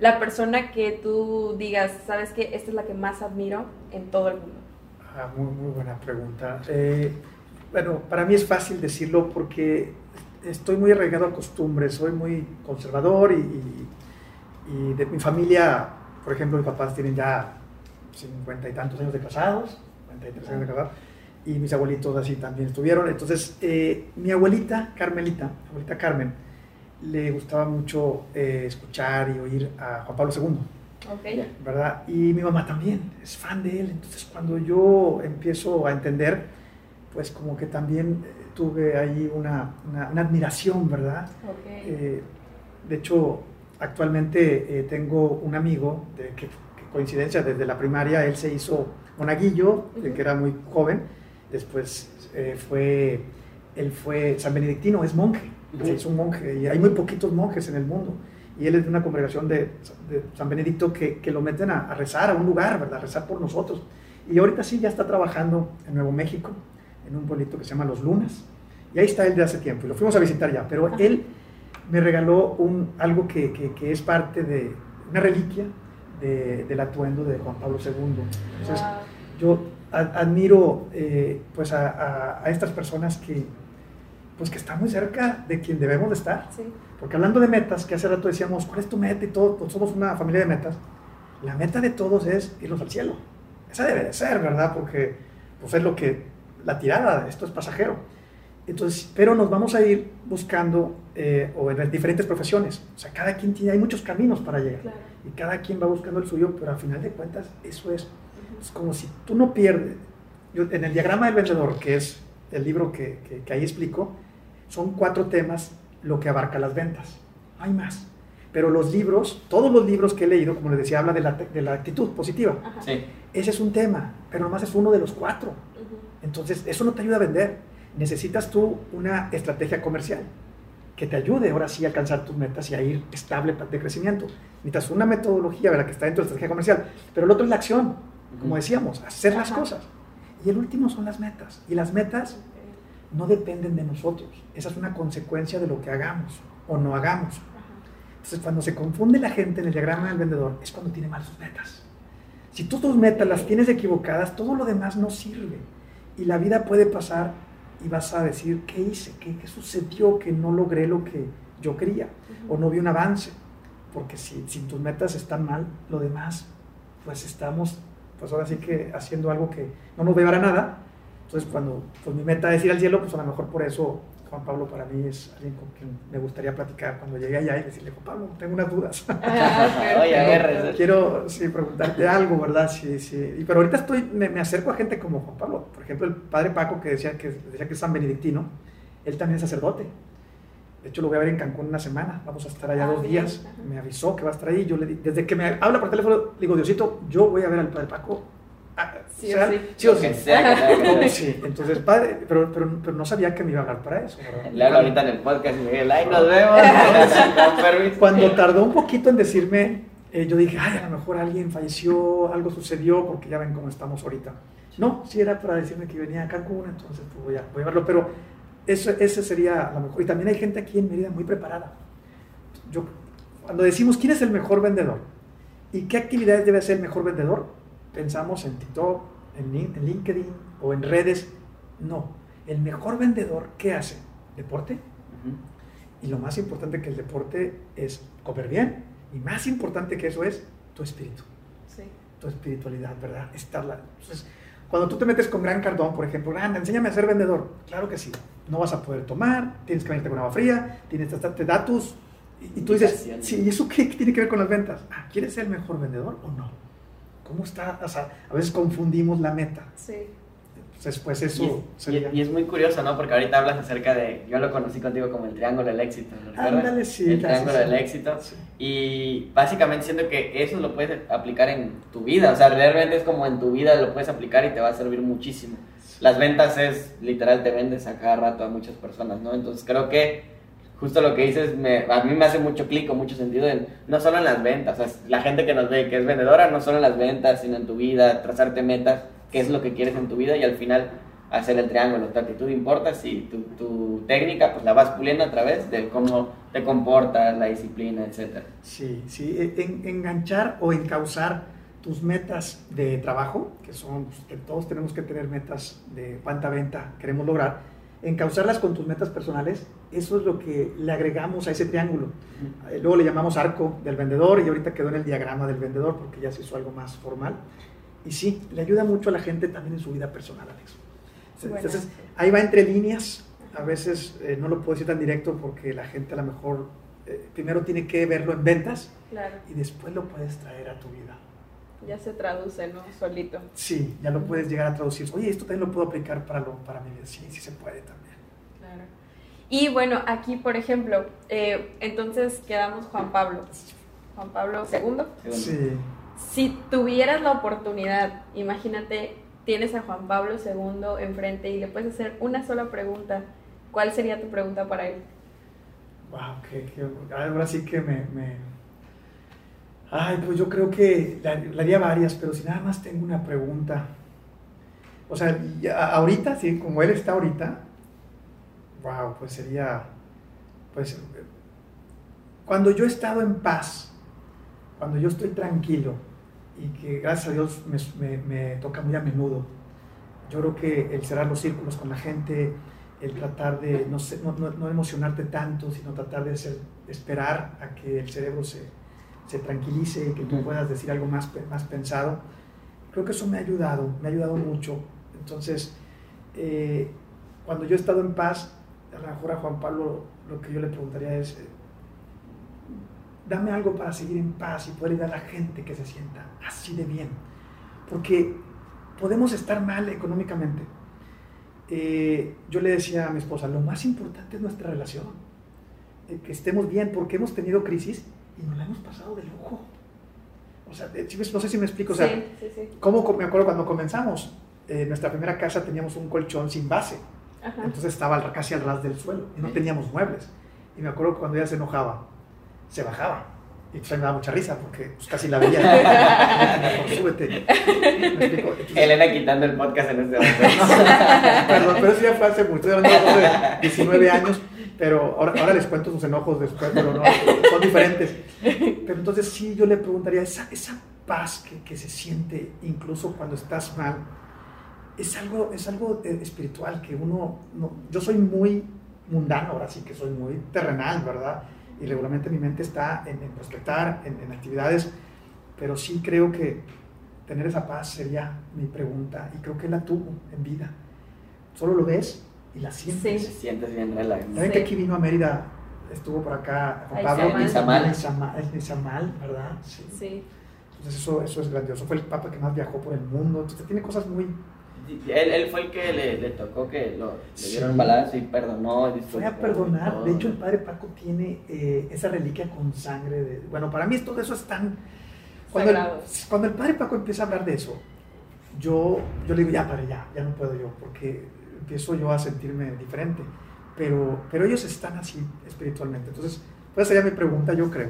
la persona que tú digas, sabes que esta es la que más admiro en todo el mundo. Ah, muy, muy buena pregunta. Eh, bueno, para mí es fácil decirlo porque estoy muy arraigado a costumbres, soy muy conservador y, y- de mi familia, por ejemplo, mis papás tienen ya cincuenta y tantos años de casados, 53 años de casados, y mis abuelitos así también estuvieron. Entonces, eh, mi abuelita, Carmelita, abuelita Carmen, le gustaba mucho eh, escuchar y oír a Juan Pablo II. Ok. ¿verdad? Y mi mamá también es fan de él. Entonces, cuando yo empiezo a entender, pues como que también eh, tuve ahí una, una- una admiración, ¿verdad? Eh, de hecho, actualmente eh, tengo un amigo, de, que, que coincidencia, desde la primaria él se hizo monaguillo, que era muy joven, después eh, fue, él fue San Benedictino, es monje, Ujú. se hizo un monje, y hay muy poquitos monjes en el mundo, y él es de una congregación de, de San Benedicto que, que lo meten a, a rezar a un lugar, ¿verdad? A rezar por nosotros. Y ahorita sí ya está trabajando en Nuevo México, en un pueblito que se llama Los Lunas, y ahí está él de hace tiempo, y lo fuimos a visitar ya, pero él me regaló un, algo que, que- que es parte de una reliquia de- del atuendo de Juan Pablo II. Entonces, Wow. yo admiro eh, pues a, a- a estas personas que, pues que están muy cerca de quien debemos de estar. Sí. Porque hablando de metas, que hace rato decíamos, ¿cuál es tu meta? Y todo, pues somos una familia de metas. La meta de todos es irnos al cielo. Esa debe de ser, ¿verdad? Porque pues es lo que, la tirada, esto es pasajero. Entonces, pero nos vamos a ir buscando, eh, o en diferentes profesiones. O sea, cada quien tiene, hay muchos caminos para llegar. Claro. Y cada quien va buscando el suyo, pero al final de cuentas, eso es es como si tú no pierdes. Yo, en el diagrama del vendedor, que es el libro que, que- que ahí explico, son cuatro temas lo que abarca las ventas. No hay más. Pero los libros, todos los libros que he leído, como les decía, habla de la, de la actitud positiva. Sí. Ese es un tema, pero nomás es uno de los cuatro. Entonces, eso no te ayuda a vender. Necesitas tú una estrategia comercial que te ayude ahora sí a alcanzar tus metas y a ir estable de crecimiento. Necesitas una metodología ¿verdad? que está dentro de la estrategia comercial, pero el otro es la acción, como decíamos, hacer las cosas. Y el último son las metas. Y las metas no dependen de nosotros. Esa es una consecuencia de lo que hagamos o no hagamos. Entonces, cuando se confunde la gente en el diagrama del vendedor, es cuando tiene mal sus metas. Si tú tus metas las tienes equivocadas, todo lo demás no sirve. Y la vida puede pasar y vas a decir, ¿qué hice? ¿Qué, qué sucedió que no logré lo que yo quería? O no vi un avance. Porque si, si tus metas están mal, lo demás, pues estamos, pues ahora sí que haciendo algo que no nos va a llevar a nada. Entonces, cuando pues mi meta es ir al cielo, pues a lo mejor por eso Juan Pablo para mí es alguien con quien me gustaría platicar cuando llegue allá y decirle, Juan Pablo, tengo unas dudas. Ah, Oye. Quiero sí, preguntarte algo, ¿verdad? Sí, sí. Y, pero ahorita estoy, me, me acerco a gente como Juan Pablo. Por ejemplo, el padre Paco, que decía que, decía que es San Benedictino, él también es sacerdote. De hecho, lo voy a ver en Cancún una semana. Vamos a estar allá Ah, dos bien. días. Ajá. Me avisó que va a estar ahí. Yo le di- desde que me habla por teléfono, le digo, Diosito, yo voy a ver al padre Paco. Sí o sea, sí. sí o sí. sea. Sí, entonces, padre, pero, pero, pero no sabía que me iba a hablar para eso. ¿verdad? Le hablo ahorita en el podcast y Miguel, ay, nos vemos. Cuando tardó un poquito en decirme, eh, yo dije, ay, a lo mejor alguien falleció, algo sucedió, porque ya ven cómo estamos ahorita. No, sí era para decirme que venía a Cancún, entonces pues, voy, a, voy a verlo, pero eso, ese sería lo mejor. Y también hay gente aquí en Mérida muy preparada. Yo, cuando decimos quién es el mejor vendedor y qué actividades debe hacer el mejor vendedor, pensamos en TikTok, en, Lin- en LinkedIn o en redes. No, el mejor vendedor, ¿qué hace? ¿Deporte? Y lo más importante que el deporte es comer bien. Y más importante que eso es tu espíritu, Sí. tu espiritualidad, ¿verdad? Estarla. Entonces, cuando tú te metes con Gran Cardón, por ejemplo, Gran, enséñame a ser vendedor. Claro que sí. No vas a poder tomar, tienes que venirte con agua fría, tienes que darte datos. Y, y tú dices, sí, ¿y eso qué tiene que ver con las ventas? Ah, ¿quieres ser el mejor vendedor o no? ¿Cómo está? O sea, a veces confundimos la meta. Sí. Entonces, pues Y eso es, sería... y- y es muy curioso, ¿no? Porque ahorita hablas acerca de. Yo lo conocí contigo como el triángulo del éxito, ¿lo recuerdas? Ándale, sí. El triángulo sí. del éxito. Sí. Y básicamente siento que eso lo puedes aplicar en tu vida. O sea, realmente es como en tu vida lo puedes aplicar y te va a servir muchísimo. Las ventas es, literal, te vendes a cada rato a muchas personas, ¿no? Entonces creo que justo lo que dices, me, a mí me hace mucho clic o mucho sentido, en, no solo en las ventas. O sea, la gente que nos ve que es vendedora, no solo en las ventas, sino en tu vida, trazarte metas, qué es lo que quieres en tu vida y al final hacer el triángulo. Tu actitud importa, si tu, tu técnica pues la vas puliendo a través de cómo te comportas, la disciplina, etcétera. Sí, sí, e- en- enganchar o encauzar tus metas de trabajo, que son, pues, que todos tenemos que tener metas de cuánta venta queremos lograr, encauzarlas con tus metas personales, eso es lo que le agregamos a ese triángulo. Eh, Luego le llamamos arco del vendedor y ahorita quedó en el diagrama del vendedor porque ya se hizo algo más formal. Y sí, le ayuda mucho a la gente también en su vida personal, Alex. Entonces, Bueno. ahí va entre líneas. A veces eh, no lo puedo decir tan directo porque la gente a lo mejor eh, primero tiene que verlo en ventas Claro. y después lo puedes traer a tu vida. Ya se traduce, ¿no? Solito. Sí, ya lo puedes llegar a traducir. Oye, esto también lo puedo aplicar para, lo, para mi vida. Sí, sí se puede también. Claro. Y bueno, aquí, por ejemplo, eh, entonces quedamos Juan Pablo. Juan Pablo II. Segundo. Sí. Si tuvieras la oportunidad, imagínate, tienes a Juan Pablo II enfrente y le puedes hacer una sola pregunta. ¿Cuál sería tu pregunta para él? Wow, que, que- ahora sí que me, me- Ay, pues yo creo que le, haría varias, pero si nada más tengo una pregunta. O sea, ahorita, sí, como él está ahorita, wow, pues sería, pues, cuando yo he estado en paz, cuando yo estoy tranquilo y que gracias a Dios me, me- toca muy a menudo, yo creo que el cerrar los círculos con la gente, el tratar de no, no, no- emocionarte tanto, sino tratar de esperar a que el cerebro se, se tranquilice que tú puedas decir algo más, más pensado. Creo que eso me ha ayudado, me ha ayudado mucho. Entonces, eh, cuando yo he estado en paz, a lo mejor a Juan Pablo lo que yo le preguntaría es, eh, dame algo para seguir en paz y poder ayudar a la gente que se sienta así de bien. Porque podemos estar mal económicamente. Eh, yo le decía a mi esposa, lo más importante es nuestra relación. Eh, que estemos bien, porque hemos tenido crisis y nos la hemos pasado de lujo. O sea, eh, ¿sí me- no sé si me explico. O sea, sí, sí, sí. ¿cómo me acuerdo cuando comenzamos? Eh, en nuestra primera casa teníamos un colchón sin base. Ajá. Entonces estaba casi al ras del suelo y no teníamos muebles. Y me acuerdo que cuando ella se enojaba, se bajaba. Y pues me daba mucha risa porque pues, casi la veía. Mejor súbete. Entonces, Elena quitando el podcast en este momento. Perdón, pero eso ya fue hace mucho, eran hablando de 19 años, pero ahora, ahora les cuento sus enojos después, pero no, son diferentes. Pero entonces sí, yo le preguntaría, esa, esa paz que, que se siente incluso cuando estás mal, es algo, es algo eh, espiritual que uno, no- yo soy muy mundano, ahora sí que soy muy terrenal, ¿verdad? Y regularmente mi mente está en, en prospectar, en, en actividades, pero sí creo que tener esa paz sería mi pregunta y creo que la tuvo en vida. Solo lo ves y la sientes. Te sientes bien relax. ¿Saben Sí. que aquí vino a Mérida? Estuvo por acá Juan Ahí Pablo. Izamal. Izamal. Izamal, es Izamal, ¿verdad? Sí. Sí. Entonces eso, eso es grandioso. Fue el papa que más viajó por el mundo. Entonces tiene cosas muy, Él, él fue el que le, le tocó que lo, le Sí. dieron un balazo y perdonó. Fue a perdonar. De hecho, el padre Paco tiene eh, esa reliquia con sangre. De, bueno, para mí todo eso es tan... Cuando el, cuando el padre Paco empieza a hablar de eso, yo, yo le digo, ya, padre, ya, ya no puedo yo, porque empiezo yo a sentirme diferente. Pero, pero ellos están así espiritualmente. Entonces, pues sería mi pregunta, yo creo.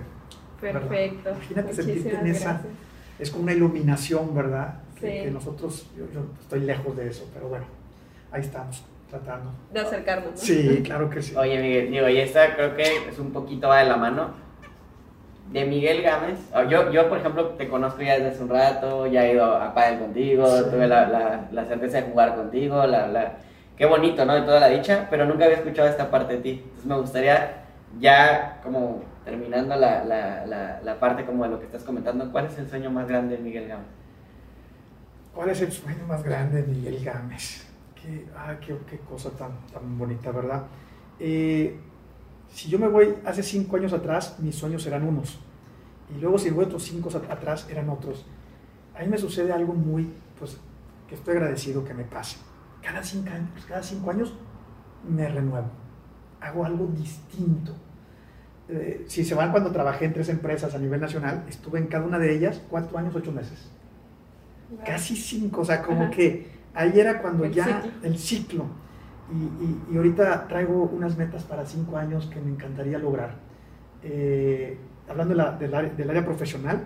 Perfecto. Imagínate sentirte Muchísimas en esa- gracias. Es como una iluminación, ¿verdad? Que, Sí. que nosotros, yo, yo estoy lejos de eso, pero bueno, ahí estamos, tratando. De acercarnos. ¿no? Sí, claro que sí. Oye, Miguel, digo, y esta creo que es un poquito va de la mano. De Miguel Gámez, yo, yo por ejemplo te conozco ya desde hace un rato, ya he ido a Padel contigo, Sí. tuve la, la, la certeza de jugar contigo, la, la, qué bonito, ¿no? De toda la dicha, pero nunca había escuchado esta parte de ti. Entonces me gustaría, ya como terminando la, la, la, la parte como de lo que estás comentando, ¿cuál es el sueño más grande de Miguel Gámez? ¿Cuál es el sueño más grande de Miguel Gámez? Qué, ah, qué, qué cosa tan, tan bonita, ¿verdad? Eh, si yo me voy hace cinco años atrás, mis sueños eran unos. Y luego si voy otros cinco at- atrás, eran otros. A mí me sucede algo muy, pues, que estoy agradecido que me pase. Cada cinco años, cada cinco años me renuevo. Hago algo distinto. Eh, si se van cuando trabajé en tres empresas a nivel nacional, estuve en cada una de ellas cuatro años, ocho meses casi cinco, o sea, como Ajá. que ahí era cuando El ya ciclo. el ciclo. Y, y- y ahorita traigo unas metas para cinco años que me encantaría lograr. Eh, hablando de la- del área profesional,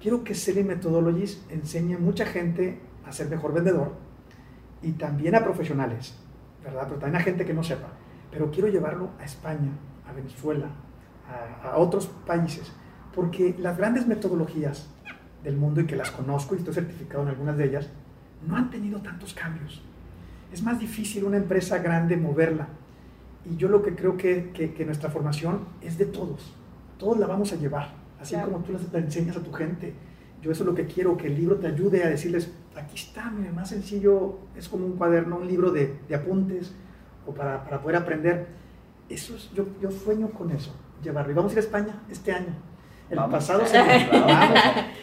quiero que Selling Methodologies enseñe a mucha gente a ser mejor vendedor y también a profesionales, ¿verdad? Pero también a gente que no sepa. Pero quiero llevarlo a España, a Venezuela, a, a otros países, porque las grandes metodologías del mundo y que las conozco y estoy certificado en algunas de ellas, no han tenido tantos cambios. Es más difícil una empresa grande moverla. Y yo lo que creo que, que- que nuestra formación es de todos. Todos la vamos a llevar, así Claro. como tú la enseñas a tu gente. Yo eso es lo que quiero, que el libro te ayude a decirles, aquí está, mire, más sencillo, es como un cuaderno, un libro de, de apuntes, o para, para poder aprender. Eso es, yo, yo sueño con eso, llevarlo. Y vamos a ir a España este año. El Vamos. pasado se vamos,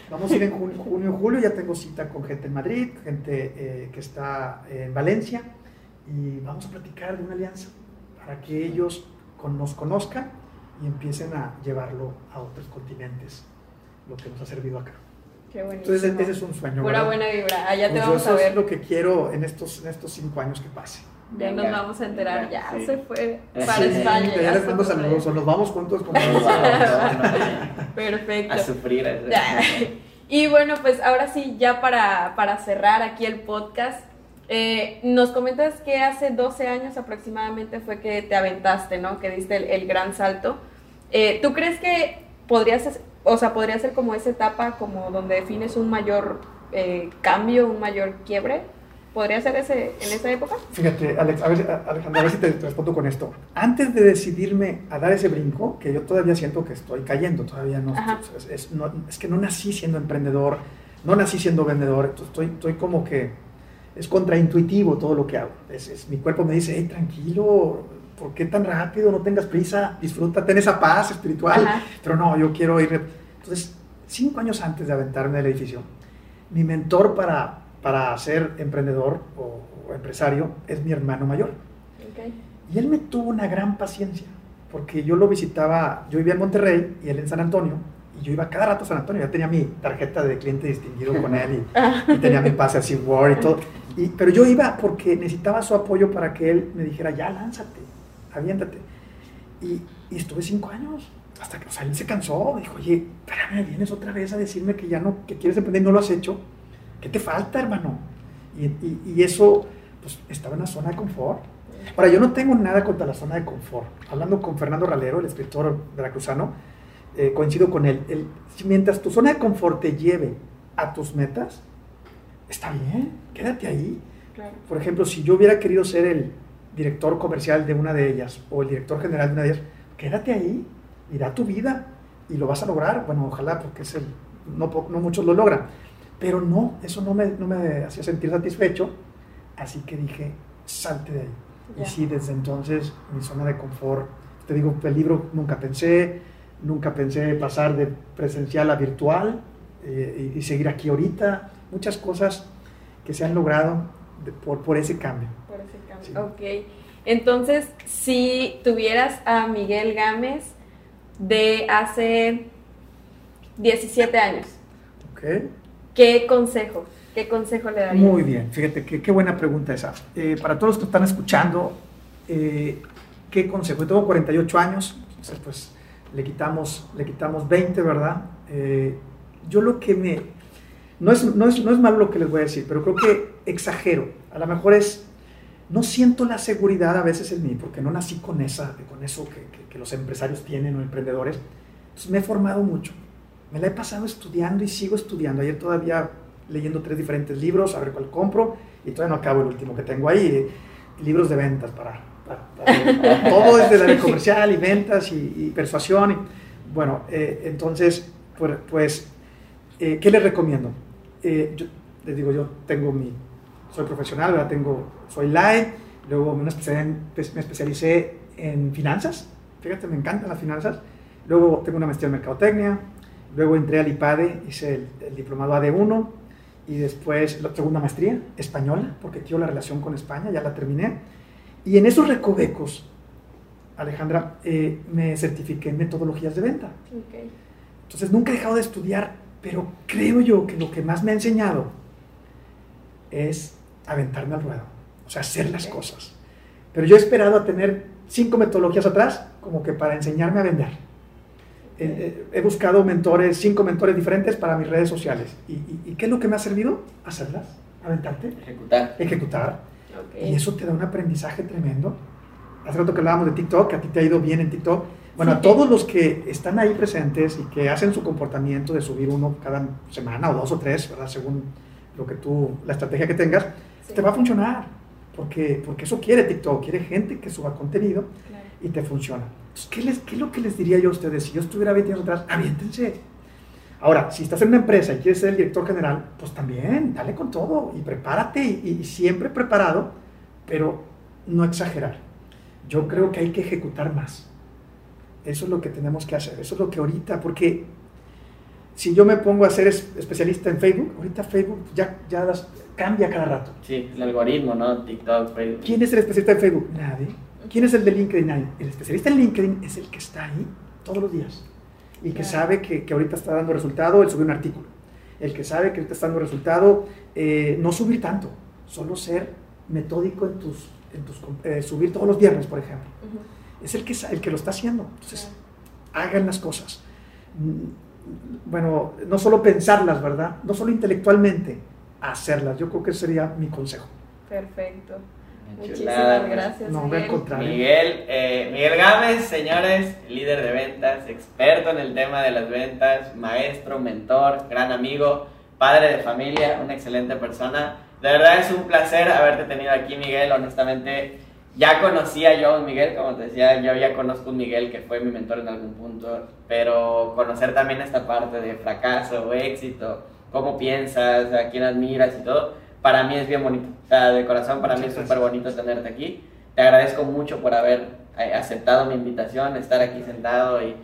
vamos a ir en junio, junio, julio, ya tengo cita con gente en Madrid, gente eh, que está en Valencia, y vamos a platicar de una alianza para que ellos con- nos conozcan y empiecen a llevarlo a otros continentes, lo que nos ha servido acá. Qué bonito. Entonces ese es un sueño. Pura ¿verdad? buena vibra. Allá te Pues vamos eso a es ver. lo que quiero en estos, en estos cinco años que pase. Ya nos vamos a enterar. venga, Ya sí. se fue para sí, España. ya ya les mando saludos, o nos vamos juntos como Nos vamos, Perfecto. a sufrir. a. Y bueno, pues ahora sí, ya para, para cerrar aquí el podcast, eh, nos comentas que hace 12 años aproximadamente fue que te aventaste, ¿no? Que diste el, el gran salto. Eh, ¿Tú crees que podría ser, o sea, podría ser como esa etapa como donde defines un mayor eh, cambio, un mayor quiebre? ¿Podría ser ese, en esa época? Fíjate, Alex, a ver, Alejandra, a ver si te respondo con esto. Antes de decidirme a dar ese brinco, que yo todavía siento que estoy cayendo, todavía no, es, es- no- es que no nací siendo emprendedor, no nací siendo vendedor, estoy, estoy como que es contraintuitivo todo lo que hago. Es, es- mi cuerpo me dice, hey, tranquilo, ¿por qué tan rápido? No tengas prisa, disfruta, ten esa paz espiritual. Ajá. Pero no, yo quiero ir. Entonces, cinco años antes de aventarme del edificio, mi mentor para, para ser emprendedor o, o empresario es mi hermano mayor. Ok. Y él me tuvo una gran paciencia, porque yo lo visitaba, yo vivía en Monterrey y él en San Antonio, y yo iba cada rato a San Antonio, ya tenía mi tarjeta de cliente distinguido con él y, y tenía mi pase así Word y todo. Y, pero yo iba porque necesitaba su apoyo para que él me dijera, ya lánzate, aviéntate. Y, y estuve cinco años, hasta que o sea, él se cansó, dijo, oye, espérame, vienes otra vez a decirme que ya no, que quieres emprender y no lo has hecho. ¿Qué te falta, hermano? Y, y- y eso, pues, estaba en la zona de confort. Ahora, yo no tengo nada contra la zona de confort. Hablando con Fernando Ralero, el escritor veracruzano, eh, coincido con él. Mientras tu zona de confort te lleve a tus metas, está bien, quédate ahí. Claro. Por ejemplo, si yo hubiera querido ser el director comercial de una de ellas o el director general de una de ellas, quédate ahí y da tu vida y lo vas a lograr. Bueno, ojalá, porque es el, no, no muchos lo logran. Pero no, eso no me, no me hacía sentir satisfecho. Así que dije, salte de ahí. Ya. Y sí, desde entonces mi zona de confort, te digo, peligro nunca pensé, nunca pensé pasar de presencial a virtual eh, y, y seguir aquí ahorita. Muchas cosas que se han logrado por, por ese cambio. Por ese cambio. Sí. Ok. Entonces, si tuvieras a Miguel Gámez de hace 17 años. ¿qué consejo? ¿Qué consejo le darías? Muy bien, fíjate, qué, qué buena pregunta esa. Eh, para todos los que están escuchando, eh, ¿qué consejo? Yo tengo 48 años, entonces pues le quitamos, le quitamos 20, ¿verdad? Eh, yo lo que me... No es, no, es, no es malo lo que les voy a decir, pero creo que exagero. A lo mejor es... No siento la seguridad a veces en mí, porque no nací con, esa, con eso que, que- que los empresarios tienen o emprendedores. Entonces me he formado mucho. Me la he pasado estudiando y sigo estudiando. Ayer todavía leyendo tres diferentes libros, a ver cuál compro, y todavía no acabo el último que tengo ahí, libros de ventas para, para- para- todo desde la comercial y ventas y, y persuasión. y- bueno, eh, entonces, pues, pues, eh, ¿qué les recomiendo? Eh, yo, les digo, yo tengo mi, soy profesional, ¿verdad? Tengo, soy live, luego me, especialicé en- me especialicé en finanzas, fíjate, me encantan las finanzas, luego tengo una maestría en mercadotecnia, luego entré al IPADE, hice el, el diplomado AD1 y después la segunda maestría, española, porque quiero la relación con España, ya la terminé. Y en esos recovecos, Alejandra, eh, me certifiqué en metodologías de venta. Ok. Entonces nunca he dejado de estudiar, pero creo yo que lo que más me ha enseñado es aventarme al ruedo, o sea, hacer las cosas. Pero yo he esperado a tener cinco metodologías atrás como que para enseñarme a vender. Eh, eh, he buscado mentores, cinco mentores diferentes para mis redes sociales. ¿Y, y- y qué es lo que me ha servido? Hacerlas, aventarte, Ejecutar. ejecutar. Ok. Y eso te da un aprendizaje tremendo. Hace rato que hablábamos de TikTok, que a ti te ha ido bien en TikTok. Bueno, Sí. a todos los que están ahí presentes y que hacen su comportamiento de subir uno cada semana o dos o tres, ¿verdad? Según lo que tú, la estrategia que tengas, Sí. te va a funcionar. Porque, porque eso quiere TikTok, quiere gente que suba contenido Claro. y te funciona. Entonces, ¿qué, les, ¿qué es lo que les diría yo a ustedes? Si yo estuviera 20 años atrás, aviéntense. Ahora, si estás en una empresa y quieres ser el director general, pues también, dale con todo y prepárate y, y siempre preparado, pero no exagerar. Yo creo que hay que ejecutar más. Eso es lo que tenemos que hacer, eso es lo que ahorita, porque si yo me pongo a ser es- especialista en Facebook, ahorita Facebook ya, ya las- cambia cada rato. Sí, el algoritmo, ¿no? TikTok, Facebook. ¿Quién es el especialista en Facebook? Nadie. ¿Quién es el de LinkedIn? Nadie. El especialista en LinkedIn es el que está ahí todos los días y que sabe que, que ahorita está dando resultado el subir un artículo. El que sabe que ahorita está dando resultado, eh, no subir tanto, solo ser metódico en tus, en tus eh, subir todos los viernes, por ejemplo. Ujú. Es el que, el que lo está haciendo. Entonces, hagan las cosas. Mm, Bueno, no solo pensarlas, ¿verdad? No solo intelectualmente, hacerlas. Yo creo que sería mi consejo. Perfecto. Muchísimas gracias. No, Miguel. Miguel, eh, Miguel Gámez, señores, líder de ventas, experto en el tema de las ventas, maestro, mentor, gran amigo, padre de familia, una excelente persona. De verdad es un placer haberte tenido aquí, Miguel. Honestamente, ya conocía yo a un Miguel, como te decía, yo ya conozco un Miguel que fue mi mentor en algún punto, pero conocer también esta parte de fracaso, éxito, cómo piensas, a quién admiras y todo, para mí es bien bonito. O sea, de corazón, para mí es súper bonito tenerte aquí. Te agradezco mucho por haber eh, aceptado mi invitación, estar aquí sentado y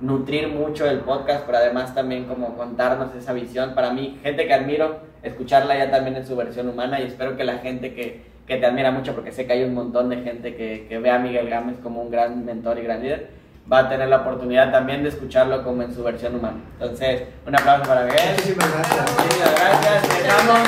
nutrir mucho el podcast, pero además también como contarnos esa visión. Para mí, gente que admiro, escucharla ya también en su versión humana y espero que la gente que, que te admira mucho, porque sé que hay un montón de gente que, que ve a Miguel Gámez como un gran mentor y gran líder, va a tener la oportunidad también de escucharlo como en su versión humana. Entonces, un aplauso para Miguel. Muchísimas gracias. Muchísimas gracias. Dejamos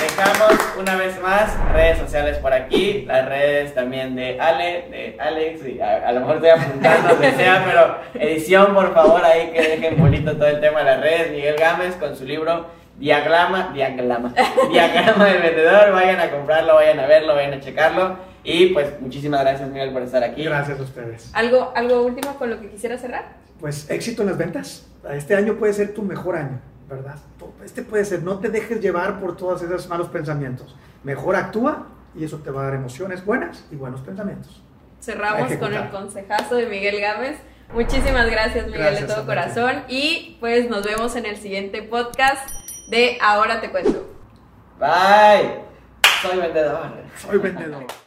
Dejamos una vez más redes sociales por aquí, las redes también de Ale, de Alex, y a, a lo mejor estoy apuntando donde sea, pero edición por favor ahí que dejen bonito todo el tema de las redes. Miguel Gámez con su libro Diagrama, Diagrama, Diagrama del Vendedor, vayan a comprarlo, vayan a verlo, vayan a checarlo. Y pues muchísimas gracias Miguel por estar aquí. Gracias a ustedes. ¿Algo, ¿Algo último con lo que quisiera cerrar? Pues éxito en las ventas. Este año puede ser tu mejor año, ¿verdad? Este puede ser, no te dejes llevar por todos esos malos pensamientos. Mejor actúa y eso te va a dar emociones buenas y buenos pensamientos. Cerramos con el consejazo de Miguel Gámez. Muchísimas gracias, Miguel, Gracias de todo corazón. Y pues nos vemos en el siguiente podcast de Ahora te cuento. Bye. Soy vendedor. Soy vendedor.